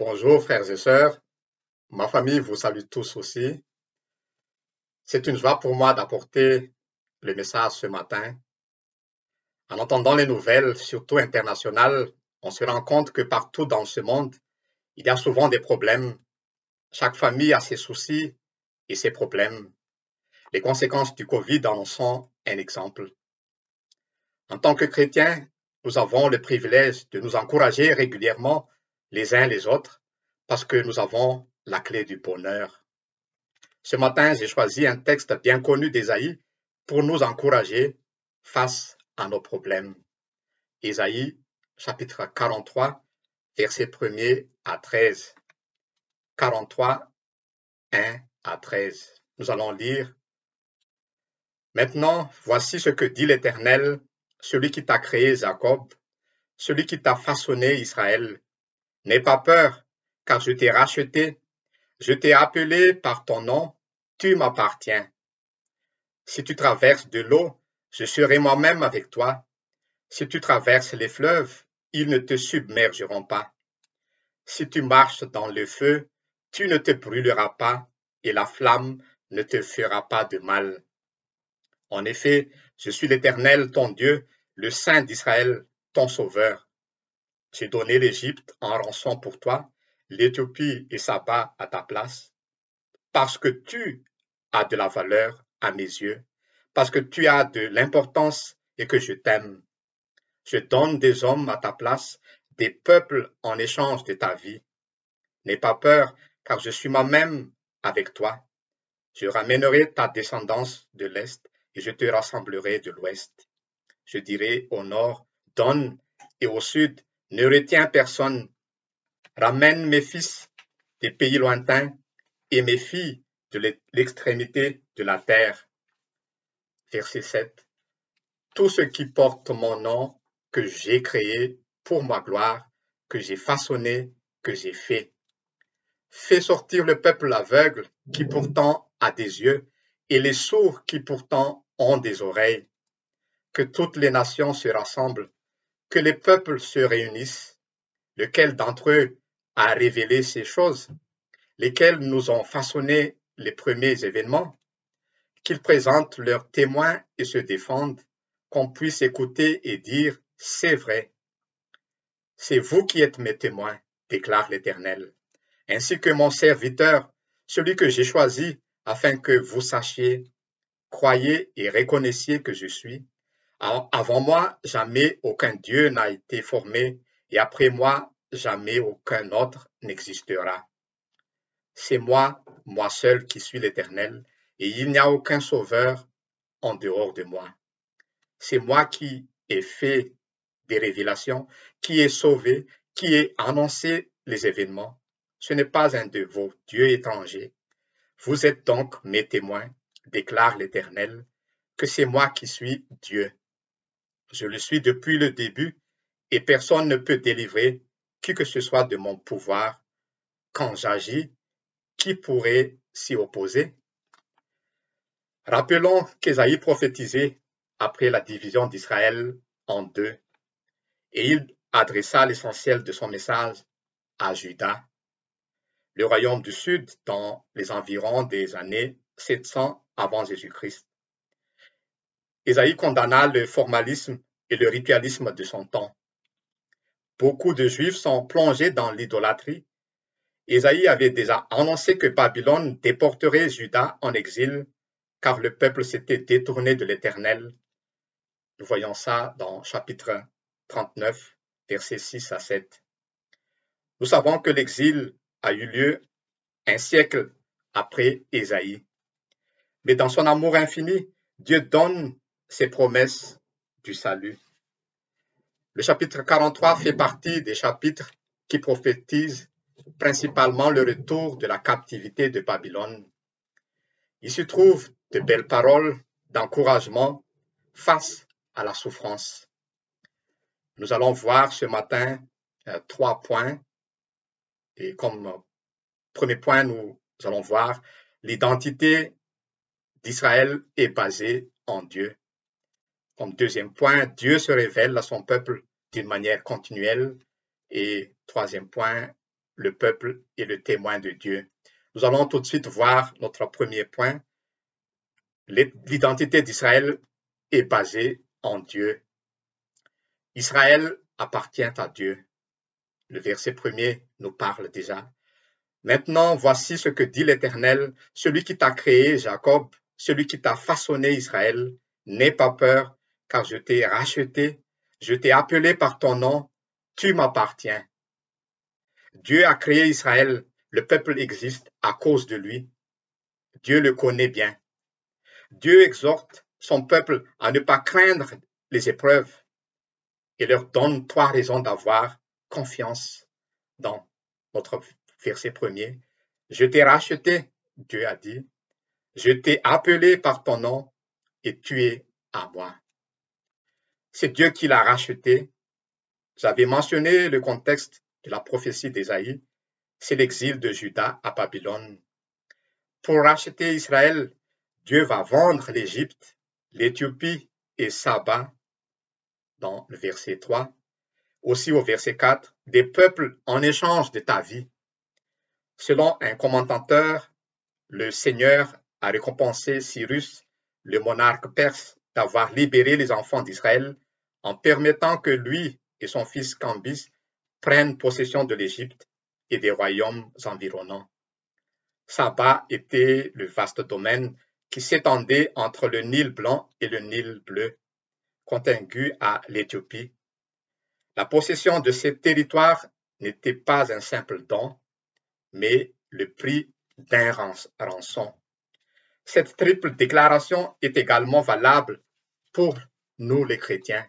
Bonjour frères et sœurs, ma famille vous salue tous aussi. C'est une joie pour moi d'apporter le message ce matin. En entendant les nouvelles, surtout internationales, on se rend compte que partout dans ce monde, il y a souvent des problèmes. Chaque famille a ses soucis et ses problèmes. Les conséquences du Covid en sont un exemple. En tant que chrétiens, nous avons le privilège de nous encourager régulièrement les uns les autres parce que nous avons la clé du bonheur. Ce matin, j'ai choisi un texte bien connu d'Ésaïe pour nous encourager face à nos problèmes. Ésaïe, chapitre 43, versets 1 à 13. 43, 1 à 13. Nous allons lire. Maintenant, voici ce que dit l'Éternel, celui qui t'a créé Jacob, celui qui t'a façonné Israël. N'aie pas peur, car je t'ai racheté, je t'ai appelé par ton nom, tu m'appartiens. Si tu traverses de l'eau, je serai moi-même avec toi. Si tu traverses les fleuves, ils ne te submergeront pas. Si tu marches dans le feu, tu ne te brûleras pas, et la flamme ne te fera pas de mal. En effet, je suis l'Éternel, ton Dieu, le Saint d'Israël, ton Sauveur. J'ai donné l'Égypte en rançon pour toi, l'Éthiopie et Saba à ta place, parce que tu as de la valeur à mes yeux, parce que tu as de l'importance et que je t'aime. Je donne des hommes à ta place, des peuples en échange de ta vie. N'aie pas peur, car je suis moi-même avec toi. Je ramènerai ta descendance de l'Est et je te rassemblerai de l'Ouest. Je dirai au nord, donne, et au sud, ne retiens personne. Ramène mes fils des pays lointains et mes filles de l'extrémité de la terre. Verset 7. Tous ceux qui portent mon nom, que j'ai créé pour ma gloire, que j'ai façonné, que j'ai fait. Fais sortir le peuple aveugle qui pourtant a des yeux et les sourds qui pourtant ont des oreilles. Que toutes les nations se rassemblent que les peuples se réunissent, lequel d'entre eux a révélé ces choses, lesquelles nous ont façonné les premiers événements, qu'ils présentent leurs témoins et se défendent, qu'on puisse écouter et dire c'est vrai. C'est vous qui êtes mes témoins, déclare l'Éternel, ainsi que mon serviteur, celui que j'ai choisi, afin que vous sachiez, croyez et reconnaissiez que je suis, avant moi, jamais aucun Dieu n'a été formé, et après moi, jamais aucun autre n'existera. C'est moi, moi seul, qui suis l'Éternel, et il n'y a aucun sauveur en dehors de moi. C'est moi qui ai fait des révélations, qui ai sauvé, qui ai annoncé les événements. Ce n'est pas un de vos dieux étrangers. Vous êtes donc mes témoins, déclare l'Éternel, que c'est moi qui suis Dieu. Je le suis depuis le début et personne ne peut délivrer qui que ce soit de mon pouvoir. Quand j'agis, qui pourrait s'y opposer? Rappelons qu'Ésaïe prophétisait après la division d'Israël en deux, et il adressa l'essentiel de son message à Juda, le royaume du Sud dans les environs des années 700 avant Jésus-Christ. Ésaïe condamna le formalisme et le ritualisme de son temps. Beaucoup de Juifs sont plongés dans l'idolâtrie. Ésaïe avait déjà annoncé que Babylone déporterait Juda en exil, car le peuple s'était détourné de l'Éternel. Nous voyons ça dans chapitre 39, versets 6 à 7. Nous savons que l'exil a eu lieu un siècle après Ésaïe. Mais dans son amour infini, Dieu donne ses promesses du salut. Le chapitre 43 fait partie des chapitres qui prophétisent principalement le retour de la captivité de Babylone. Il se trouve de belles paroles d'encouragement face à la souffrance. Nous allons voir ce matin euh, trois points. Et comme premier point, nous allons voir l'identité d'Israël est basée en Dieu. Deuxième point, Dieu se révèle à son peuple d'une manière continuelle. Et troisième point, le peuple est le témoin de Dieu. Nous allons tout de suite voir notre premier point. L'identité d'Israël est basée en Dieu. Israël appartient à Dieu. Le verset premier nous parle déjà. Maintenant, voici ce que dit l'Éternel, celui qui t'a créé, Jacob, celui qui t'a façonné, Israël. N'aie pas peur, car je t'ai racheté, je t'ai appelé par ton nom, tu m'appartiens. Dieu a créé Israël, le peuple existe à cause de lui. Dieu le connaît bien. Dieu exhorte son peuple à ne pas craindre les épreuves et leur donne trois raisons d'avoir confiance dans notre verset premier. Je t'ai racheté, Dieu a dit. Je t'ai appelé par ton nom et tu es à moi. C'est Dieu qui l'a racheté. J'avais mentionné le contexte de la prophétie d'Ésaïe. C'est l'exil de Judas à Babylone. Pour racheter Israël, Dieu va vendre l'Égypte, l'Éthiopie et Saba dans le verset 3. Aussi au verset 4, des peuples en échange de ta vie. Selon un commentateur, le Seigneur a récompensé Cyrus, le monarque perse, d'avoir libéré les enfants d'Israël en permettant que lui et son fils Cambis prennent possession de l'Égypte et des royaumes environnants. Saba était le vaste domaine qui s'étendait entre le Nil blanc et le Nil bleu, contigu à l'Éthiopie. La possession de ces territoires n'était pas un simple don, mais le prix d'un rançon. Cette triple déclaration est également valable pour nous les chrétiens.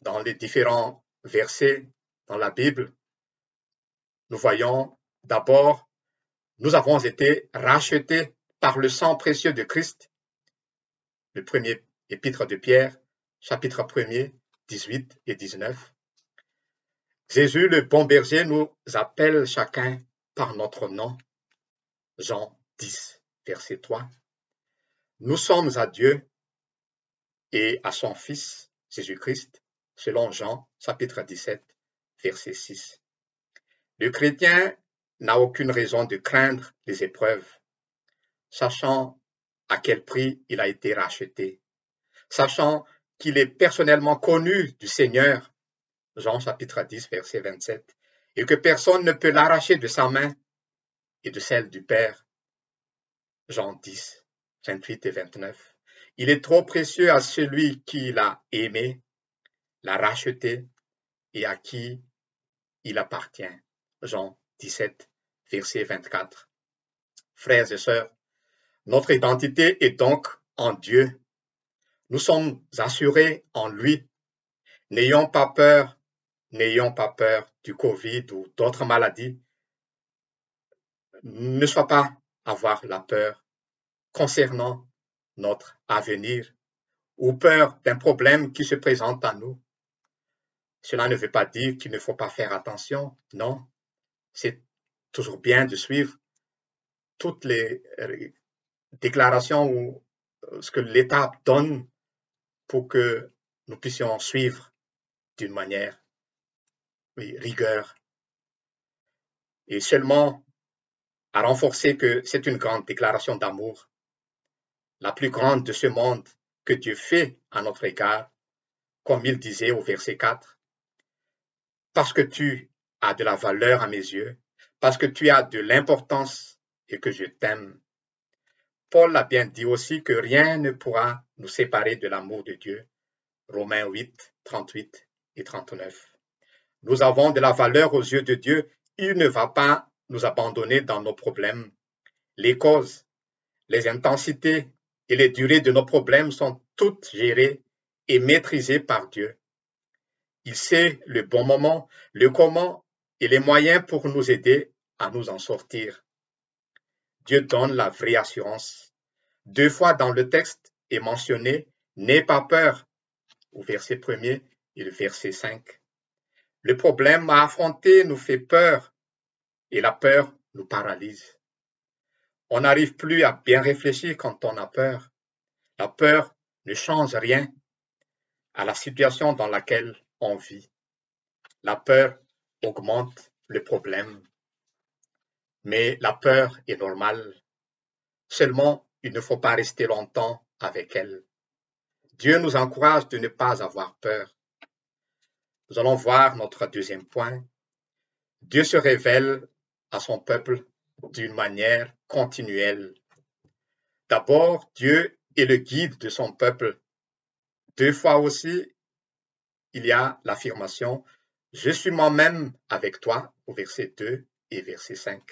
Dans les différents versets dans la Bible, nous voyons d'abord, nous avons été rachetés par le sang précieux de Christ. Le premier épître de Pierre, chapitre 1er, 18 et 19. Jésus, le bon berger, nous appelle chacun par notre nom. Jean 10, verset 3. Nous sommes à Dieu et à son Fils, Jésus-Christ, selon Jean, chapitre 17, verset 6. Le chrétien n'a aucune raison de craindre les épreuves, sachant à quel prix il a été racheté, sachant qu'il est personnellement connu du Seigneur, Jean chapitre 10, verset 27, et que personne ne peut l'arracher de sa main et de celle du Père, Jean 10, 28 et 29. Il est trop précieux à celui qui l'a aimé, l'a racheté et à qui il appartient. Jean 17, verset 24. Frères et sœurs, notre identité est donc en Dieu. Nous sommes assurés en lui. N'ayons pas peur, n'ayons pas peur du Covid ou d'autres maladies. Ne sois pas avoir la peur concernant notre avenir ou peur d'un problème qui se présente à nous. Cela ne veut pas dire qu'il ne faut pas faire attention, non. C'est toujours bien de suivre toutes les euh, déclarations ou euh, ce que l'État donne pour que nous puissions suivre d'une manière oui, rigueur. Et seulement à renforcer que c'est une grande déclaration d'amour, la plus grande de ce monde que Dieu fait à notre égard, comme il disait au verset 4, parce que tu as de la valeur à mes yeux, parce que tu as de l'importance et que je t'aime. Paul a bien dit aussi que rien ne pourra nous séparer de l'amour de Dieu. Romains 8, 38 et 39. Nous avons de la valeur aux yeux de Dieu. Il ne va pas nous abandonner dans nos problèmes. Les causes, les intensités et les durées de nos problèmes sont toutes gérées et maîtrisées par Dieu. Il sait le bon moment, le comment et les moyens pour nous aider à nous en sortir. Dieu donne la vraie assurance. Deux fois dans le texte est mentionné N'aie pas peur au verset 1 et le verset 5. Le problème à affronter nous fait peur et la peur nous paralyse. On n'arrive plus à bien réfléchir quand on a peur. La peur ne change rien à la situation dans laquelle on vit. La peur augmente le problème, mais la peur est normale. Seulement, il ne faut pas rester longtemps avec elle. Dieu nous encourage de ne pas avoir peur. Nous allons voir notre deuxième point. Dieu se révèle à son peuple d'une manière continuelle. D'abord, Dieu est le guide de son peuple. Deux fois aussi, il y a l'affirmation Je suis moi-même avec toi au verset 2 et verset 5.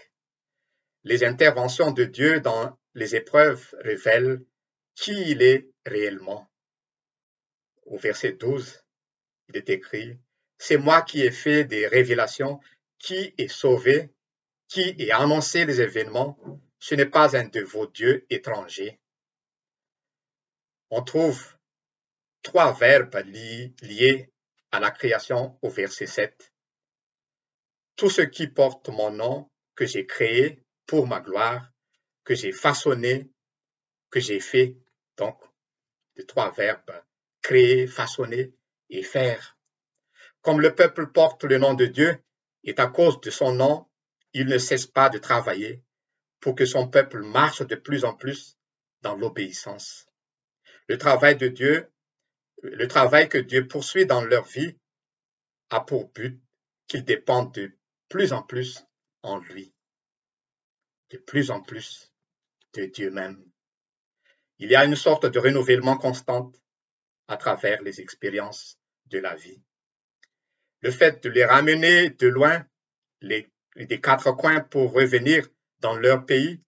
Les interventions de Dieu dans les épreuves révèlent qui il est réellement. Au verset 12, il est écrit C'est moi qui ai fait des révélations, qui ai sauvé, qui ai annoncé les événements. Ce n'est pas un de vos dieux étrangers. On trouve trois verbes liés à la création au verset 7. Tout ce qui porte mon nom, que j'ai créé pour ma gloire, que j'ai façonné, que j'ai fait. Donc, les trois verbes, créer, façonner et faire. Comme le peuple porte le nom de Dieu, et à cause de son nom, il ne cesse pas de travailler pour que son peuple marche de plus en plus dans l'obéissance. Le travail de Dieu le travail que Dieu poursuit dans leur vie a pour but qu'ils dépendent de plus en plus en lui, de plus en plus de Dieu même. Il y a une sorte de renouvellement constant à travers les expériences de la vie. Le fait de les ramener de loin, les, des quatre coins pour revenir dans leur pays,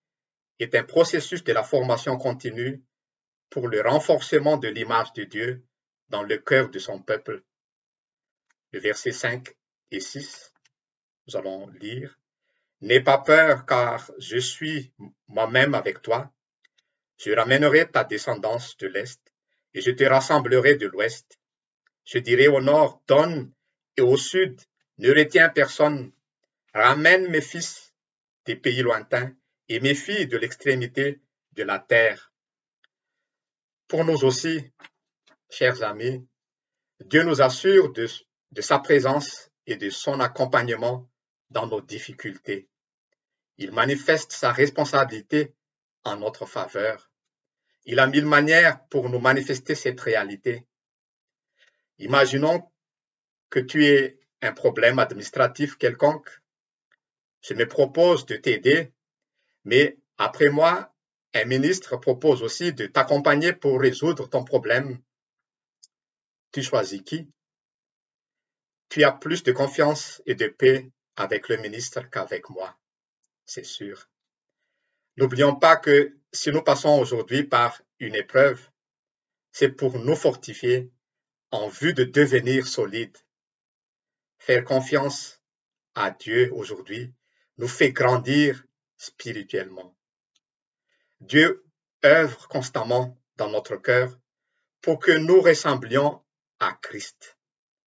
est un processus de la formation continue pour le renforcement de l'image de Dieu dans le cœur de son peuple. Le verset 5 et 6, nous allons lire. N'aie pas peur, car je suis moi-même avec toi. Je ramènerai ta descendance de l'Est, et je te rassemblerai de l'Ouest. Je dirai au nord, donne, et au sud, ne retiens personne. Ramène mes fils des pays lointains, et mes filles de l'extrémité de la terre. Pour nous aussi, chers amis, Dieu nous assure de, sa présence et de son accompagnement dans nos difficultés. Il manifeste sa responsabilité en notre faveur. Il a mille manières pour nous manifester cette réalité. Imaginons que tu aies un problème administratif quelconque. Je me propose de t'aider, mais après moi, un ministre propose aussi de t'accompagner pour résoudre ton problème tu choisis qui? Tu as plus de confiance et de paix avec le ministre qu'avec moi, c'est sûr. N'oublions pas que si nous passons aujourd'hui par une épreuve, c'est pour nous fortifier en vue de devenir solides. Faire confiance à Dieu aujourd'hui nous fait grandir spirituellement. Dieu œuvre constamment dans notre cœur pour que nous ressemblions à Christ.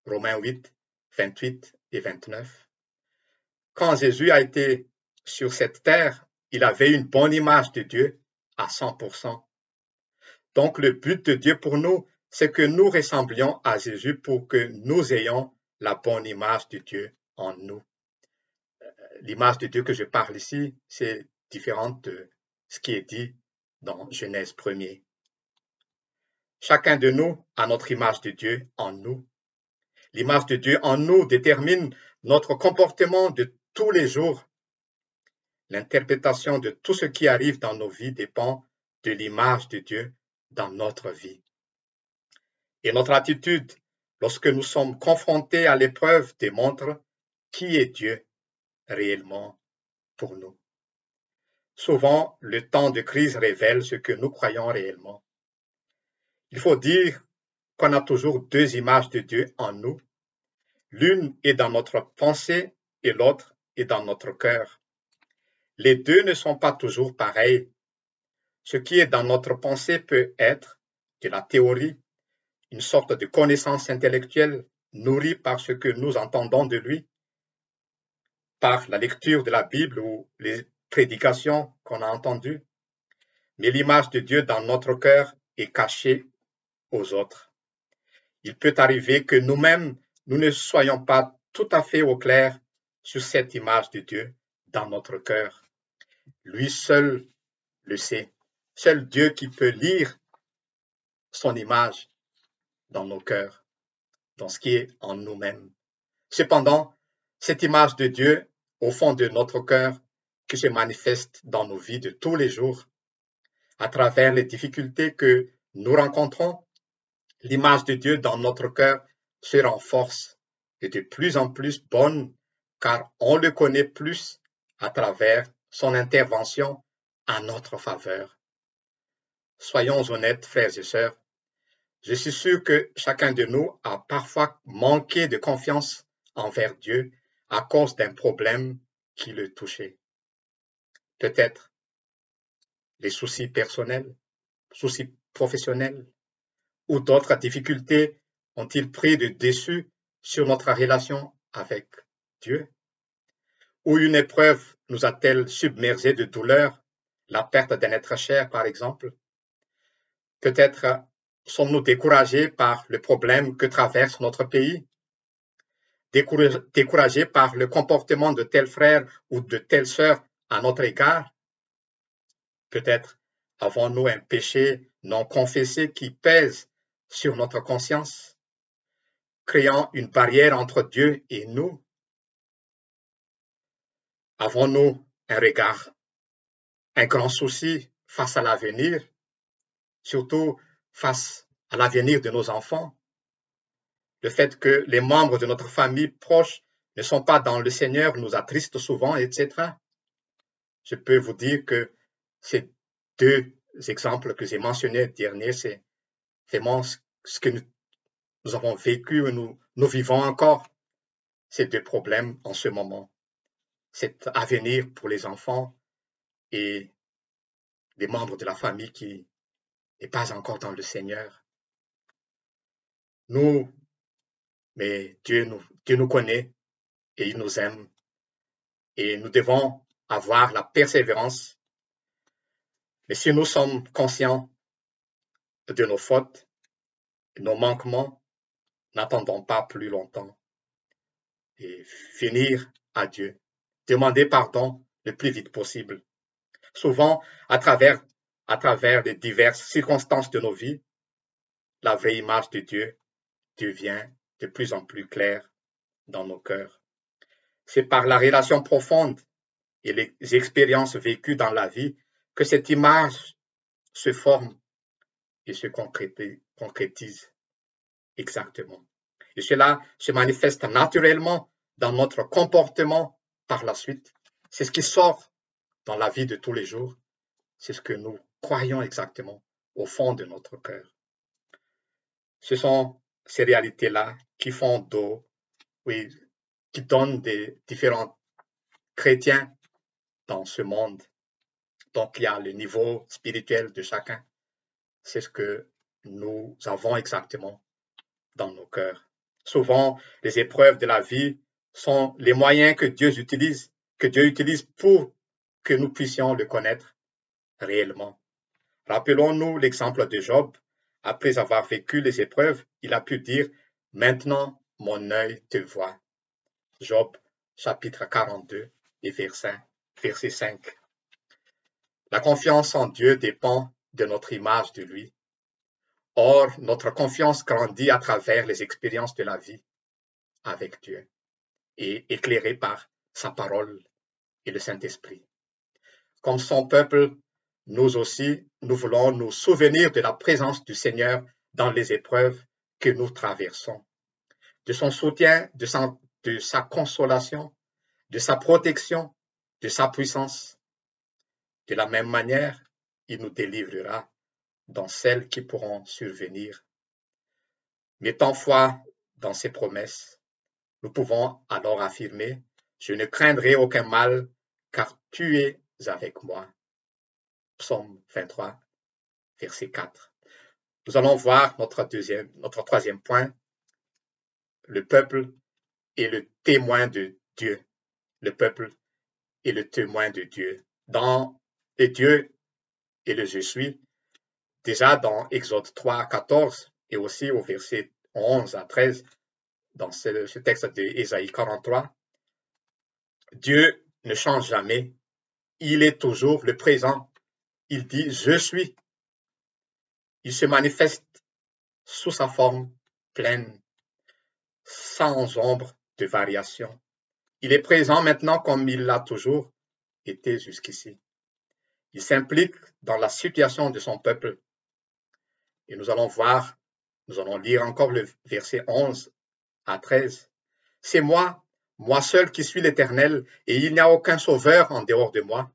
Romains 8, 28 et 29. Quand Jésus a été sur cette terre, il avait une bonne image de Dieu à 100%. Donc le but de Dieu pour nous, c'est que nous ressemblions à Jésus pour que nous ayons la bonne image de Dieu en nous. L'image de Dieu que je parle ici, c'est différente de ce qui est dit dans Genèse 1 Chacun de nous a notre image de Dieu en nous. L'image de Dieu en nous détermine notre comportement de tous les jours. L'interprétation de tout ce qui arrive dans nos vies dépend de l'image de Dieu dans notre vie. Et notre attitude lorsque nous sommes confrontés à l'épreuve démontre qui est Dieu réellement pour nous. Souvent, le temps de crise révèle ce que nous croyons réellement. Il faut dire qu'on a toujours deux images de Dieu en nous. L'une est dans notre pensée et l'autre est dans notre cœur. Les deux ne sont pas toujours pareils. Ce qui est dans notre pensée peut être de la théorie, une sorte de connaissance intellectuelle nourrie par ce que nous entendons de lui, par la lecture de la Bible ou les prédications qu'on a entendues. Mais l'image de Dieu dans notre cœur est cachée aux autres. Il peut arriver que nous-mêmes, nous ne soyons pas tout à fait au clair sur cette image de Dieu dans notre cœur. Lui seul le sait. Seul Dieu qui peut lire son image dans nos cœurs, dans ce qui est en nous-mêmes. Cependant, cette image de Dieu au fond de notre cœur qui se manifeste dans nos vies de tous les jours, à travers les difficultés que nous rencontrons, l'image de Dieu dans notre cœur se renforce et de plus en plus bonne car on le connaît plus à travers son intervention en notre faveur. Soyons honnêtes, frères et sœurs, je suis sûr que chacun de nous a parfois manqué de confiance envers Dieu à cause d'un problème qui le touchait. Peut-être les soucis personnels, soucis professionnels ou d'autres difficultés ont-ils pris de dessus sur notre relation avec Dieu? Ou une épreuve nous a-t-elle submergé de douleur, la perte d'un être cher par exemple? Peut-être sommes-nous découragés par le problème que traverse notre pays Découragés par le comportement de tel frère ou de telle sœur à notre égard. Peut-être avons-nous un péché non confessé qui pèse sur notre conscience, créant une barrière entre Dieu et nous. Avons-nous un regard, un grand souci face à l'avenir, surtout face à l'avenir de nos enfants? Le fait que les membres de notre famille proche ne sont pas dans le Seigneur nous attriste souvent, etc. Je peux vous dire que ces deux exemples que j'ai mentionnés dernier, c'est vraiment ce que nous, avons vécu nous, nous vivons encore, ces deux problèmes en ce moment. Cet avenir pour les enfants et les membres de la famille qui n'est pas encore dans le Seigneur. Nous, mais Dieu nous, connaît et il nous aime. Et nous devons avoir la persévérance mais si nous sommes conscients de nos fautes, nos manquements, n'attendons pas plus longtemps et finir à Dieu. Demander pardon le plus vite possible. Souvent, à travers, à travers les diverses circonstances de nos vies, la vraie image de Dieu devient de plus en plus claire dans nos cœurs. C'est par la relation profonde et les expériences vécues dans la vie que cette image se forme et se concrétise exactement. Et cela se manifeste naturellement dans notre comportement par la suite. C'est ce qui sort dans la vie de tous les jours. C'est ce que nous croyons exactement au fond de notre cœur. Ce sont ces réalités-là qui font d'eau, oui, qui donnent des différents chrétiens dans ce monde donc, il y a le niveau spirituel de chacun. C'est ce que nous avons exactement dans nos cœurs. Souvent, les épreuves de la vie sont les moyens que Dieu utilise, que Dieu utilise pour que nous puissions le connaître réellement. Rappelons-nous l'exemple de Job. Après avoir vécu les épreuves, il a pu dire, Maintenant mon œil te voit. Job chapitre 42 et verset, verset 5. La confiance en Dieu dépend de notre image de lui. Or, notre confiance grandit à travers les expériences de la vie avec Dieu et éclairée par sa parole et le Saint-Esprit. Comme son peuple, nous aussi, nous voulons nous souvenir de la présence du Seigneur dans les épreuves que nous traversons, de son soutien, de sa, consolation, de sa protection, de sa puissance de la même manière, il nous délivrera dans celles qui pourront survenir. Mettant foi dans ses promesses, nous pouvons alors affirmer, je ne craindrai aucun mal, car tu es avec moi. Psaume 23, verset 4. Nous allons voir notre deuxième, notre troisième point. Le peuple est le témoin de Dieu. Le peuple est le témoin de Dieu. Dans et Dieu et le je suis, déjà dans Exode 3, 14 et aussi au verset 11 à 13, dans ce, texte d'Ésaïe 43, Dieu ne change jamais. Il est toujours le présent. Il dit je suis. Il se manifeste sous sa forme pleine, sans ombre de variation. Il est présent maintenant comme il l'a toujours été jusqu'ici. Il s'implique dans la situation de son peuple. Et nous allons voir, nous allons lire encore le verset 11 à 13. C'est moi, moi seul qui suis l'Éternel, et il n'y a aucun sauveur en dehors de moi.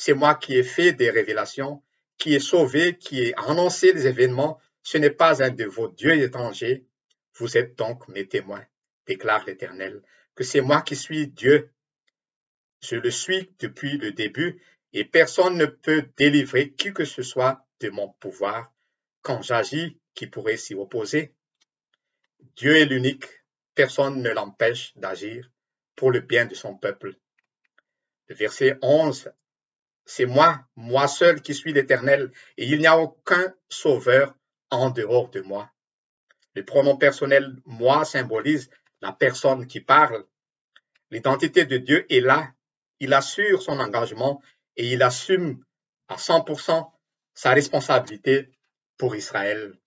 C'est moi qui ai fait des révélations, qui ai sauvé, qui ai annoncé les événements. Ce n'est pas un de vos dieux étrangers. Vous êtes donc mes témoins, déclare l'Éternel, que c'est moi qui suis Dieu. Je le suis depuis le début, et personne ne peut délivrer qui que ce soit de mon pouvoir quand j'agis qui pourrait s'y opposer? Dieu est l'unique, personne ne l'empêche d'agir pour le bien de son peuple. Le verset 11, c'est moi, moi seul qui suis l'Éternel, et il n'y a aucun sauveur en dehors de moi. Le pronom personnel moi symbolise la personne qui parle. L'identité de Dieu est là. Il assure son engagement et il assume à 100% sa responsabilité pour Israël.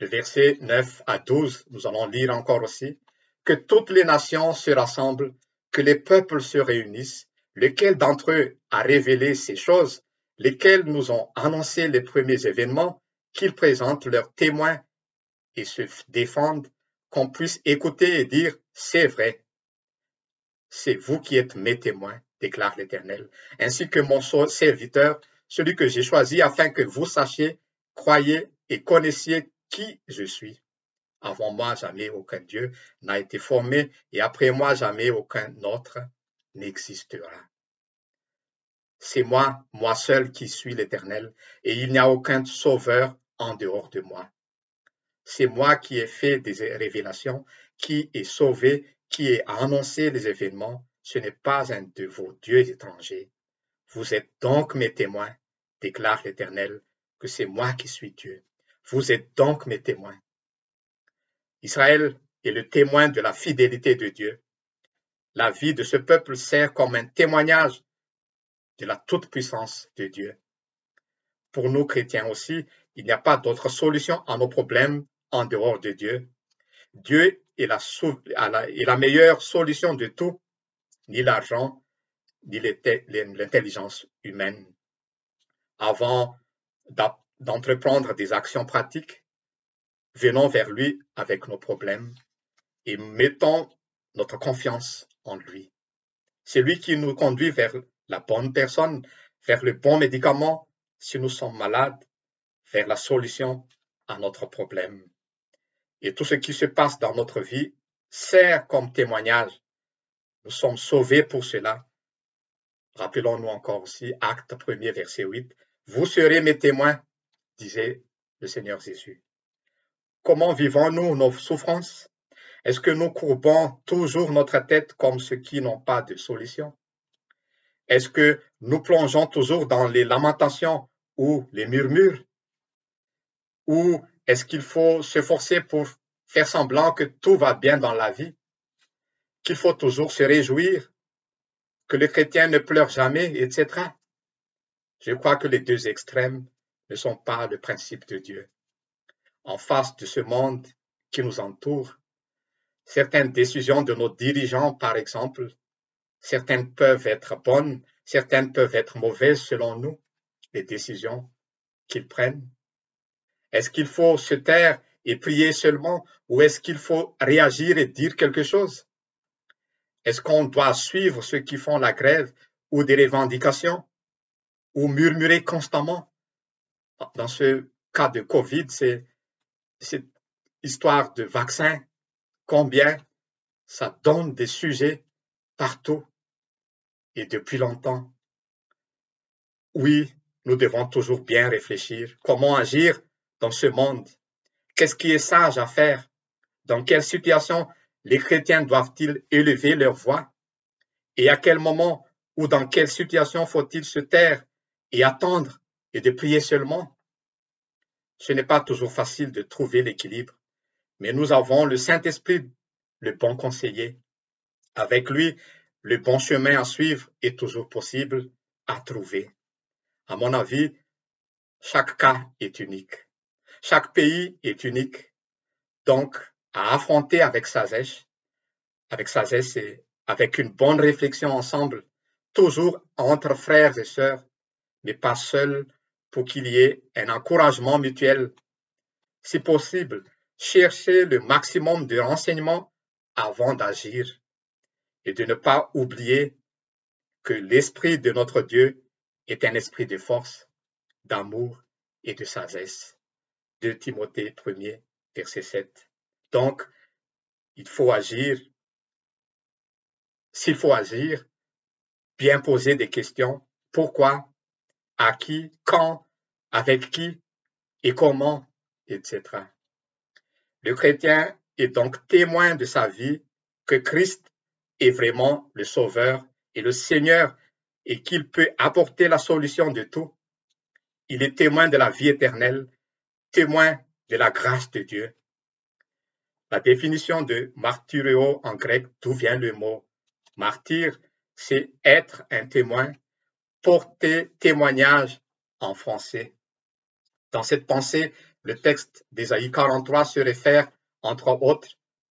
Le verset 9 à 12, nous allons lire encore aussi, que toutes les nations se rassemblent, que les peuples se réunissent, lequel d'entre eux a révélé ces choses, lesquels nous ont annoncé les premiers événements, qu'ils présentent leurs témoins et se défendent, qu'on puisse écouter et dire, c'est vrai, c'est vous qui êtes mes témoins, déclare l'Éternel, ainsi que mon serviteur, celui que j'ai choisi, afin que vous sachiez, croyez et connaissiez qui je suis. Avant moi, jamais aucun Dieu n'a été formé, et après moi, jamais aucun autre n'existera. C'est moi, moi seul qui suis l'Éternel, et il n'y a aucun sauveur en dehors de moi. C'est moi qui ai fait des révélations, qui ai sauvé, qui ai annoncé les événements. Ce n'est pas un de vos dieux étrangers. Vous êtes donc mes témoins, déclare l'Éternel, que c'est moi qui suis Dieu. Vous êtes donc mes témoins. Israël est le témoin de la fidélité de Dieu. La vie de ce peuple sert comme un témoignage de la toute-puissance de Dieu. Pour nous chrétiens aussi, il n'y a pas d'autre solution à nos problèmes en dehors de Dieu. Dieu est la, meilleure solution de tout, ni l'argent, ni l'intelligence humaine. Avant d'entreprendre des actions pratiques, venons vers lui avec nos problèmes et mettons notre confiance en lui. C'est lui qui nous conduit vers la bonne personne, vers le bon médicament si nous sommes malades, vers la solution à notre problème. Et tout ce qui se passe dans notre vie sert comme témoignage. Nous sommes sauvés pour cela. Rappelons-nous encore aussi, acte 1er, verset 8. Vous serez mes témoins, disait le Seigneur Jésus. Comment vivons-nous nos souffrances? Est-ce que nous courbons toujours notre tête comme ceux qui n'ont pas de solution? Est-ce que nous plongeons toujours dans les lamentations ou les murmures? Ou est-ce qu'il faut se forcer pour faire semblant que tout va bien dans la vie, qu'il faut toujours se réjouir, que les chrétiens ne pleurent jamais, etc. Je crois que les deux extrêmes ne sont pas le principe de Dieu. En face de ce monde qui nous entoure, certaines décisions de nos dirigeants, par exemple, certaines peuvent être bonnes, certaines peuvent être mauvaises selon nous, les décisions qu'ils prennent. Est-ce qu'il faut se taire et prier seulement ou est-ce qu'il faut réagir et dire quelque chose? Est-ce qu'on doit suivre ceux qui font la grève ou des revendications ou murmurer constamment? Dans ce cas de Covid, c'est cette histoire de vaccin, combien ça donne des sujets partout et depuis longtemps. Oui, nous devons toujours bien réfléchir. Comment agir dans ce monde? Qu'est-ce qui est sage à faire? Dans quelle situation les chrétiens doivent-ils élever leur voix? Et à quel moment ou dans quelle situation faut-il se taire et attendre et de prier seulement? Ce n'est pas toujours facile de trouver l'équilibre, mais nous avons le Saint-Esprit, le bon conseiller. Avec lui, le bon chemin à suivre est toujours possible à trouver. À mon avis, chaque cas est unique. Chaque pays est unique. Donc, à affronter avec sagesse, avec sagesse et avec une bonne réflexion ensemble, toujours entre frères et sœurs, mais pas seuls, pour qu'il y ait un encouragement mutuel. Si possible, chercher le maximum de renseignements avant d'agir et de ne pas oublier que l'esprit de notre Dieu est un esprit de force, d'amour et de sagesse. De Timothée 1er, verset 7. Donc, il faut agir. S'il faut agir, bien poser des questions. Pourquoi? À qui? Quand? Avec qui? Et comment? Etc. Le chrétien est donc témoin de sa vie que Christ est vraiment le Sauveur et le Seigneur et qu'il peut apporter la solution de tout. Il est témoin de la vie éternelle, témoin de la grâce de Dieu. La définition de martyrio en grec, d'où vient le mot martyr, c'est être un témoin, porter témoignage en français. Dans cette pensée, le texte d'Ésaïe 43 se réfère, entre autres,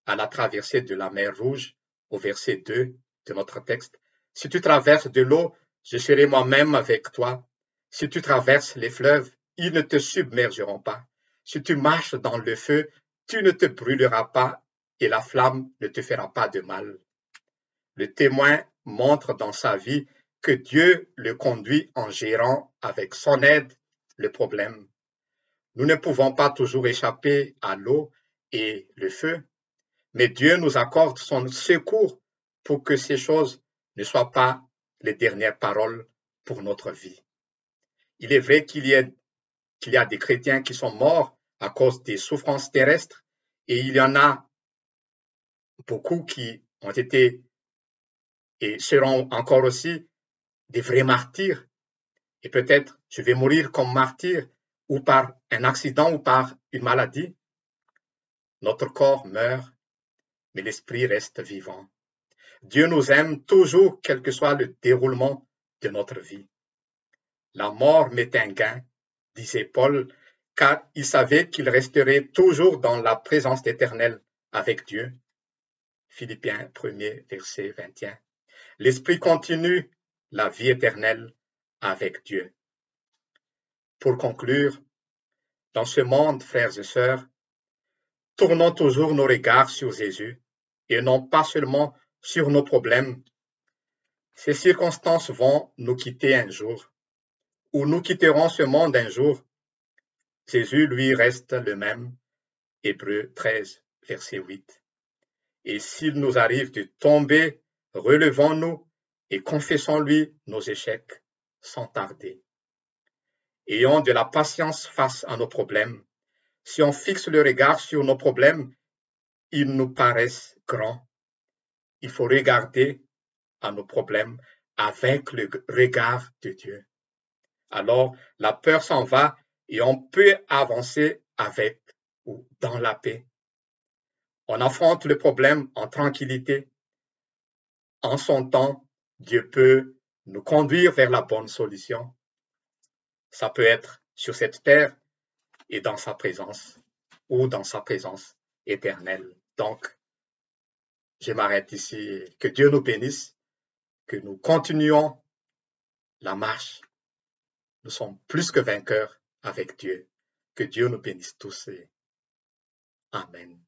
à la traversée de la mer Rouge, au verset 2 de notre texte. Si tu traverses de l'eau, je serai moi-même avec toi. Si tu traverses les fleuves, ils ne te submergeront pas. Si tu marches dans le feu, tu ne te brûleras pas et la flamme ne te fera pas de mal. Le témoin montre dans sa vie que Dieu le conduit en gérant avec son aide le problème. Nous ne pouvons pas toujours échapper à l'eau et le feu, mais Dieu nous accorde son secours pour que ces choses ne soient pas les dernières paroles pour notre vie. Il est vrai qu'il y, y, a des chrétiens qui sont morts à cause des souffrances terrestres et il y en a beaucoup qui ont été et seront encore aussi des vrais martyrs. Et peut-être je vais mourir comme martyr ou par un accident ou par une maladie. Notre corps meurt, mais l'esprit reste vivant. Dieu nous aime toujours, quel que soit le déroulement de notre vie. La mort m'est un gain, disait Paul, car il savait qu'il resterait toujours dans la présence éternelle avec Dieu. Philippiens 1er, verset 21. L'esprit continue la vie éternelle avec Dieu. Pour conclure, dans ce monde, frères et sœurs, tournons toujours nos regards sur Jésus et non pas seulement sur nos problèmes. Ces circonstances vont nous quitter un jour, ou nous quitterons ce monde un jour. Jésus, lui, reste le même. Hébreu 13, verset 8. Et s'il nous arrive de tomber, relevons-nous et confessons-lui nos échecs sans tarder. Ayons de la patience face à nos problèmes. Si on fixe le regard sur nos problèmes, ils nous paraissent grands il faut regarder à nos problèmes avec le regard de Dieu. Alors, la peur s'en va et on peut avancer avec ou dans la paix. On affronte le problème en tranquillité. En son temps, Dieu peut nous conduire vers la bonne solution. Ça peut être sur cette terre et dans sa présence ou dans sa présence éternelle. Donc, je m'arrête ici. Que Dieu nous bénisse, que nous continuons la marche. Nous sommes plus que vainqueurs avec Dieu. Que Dieu nous bénisse tous. Amen.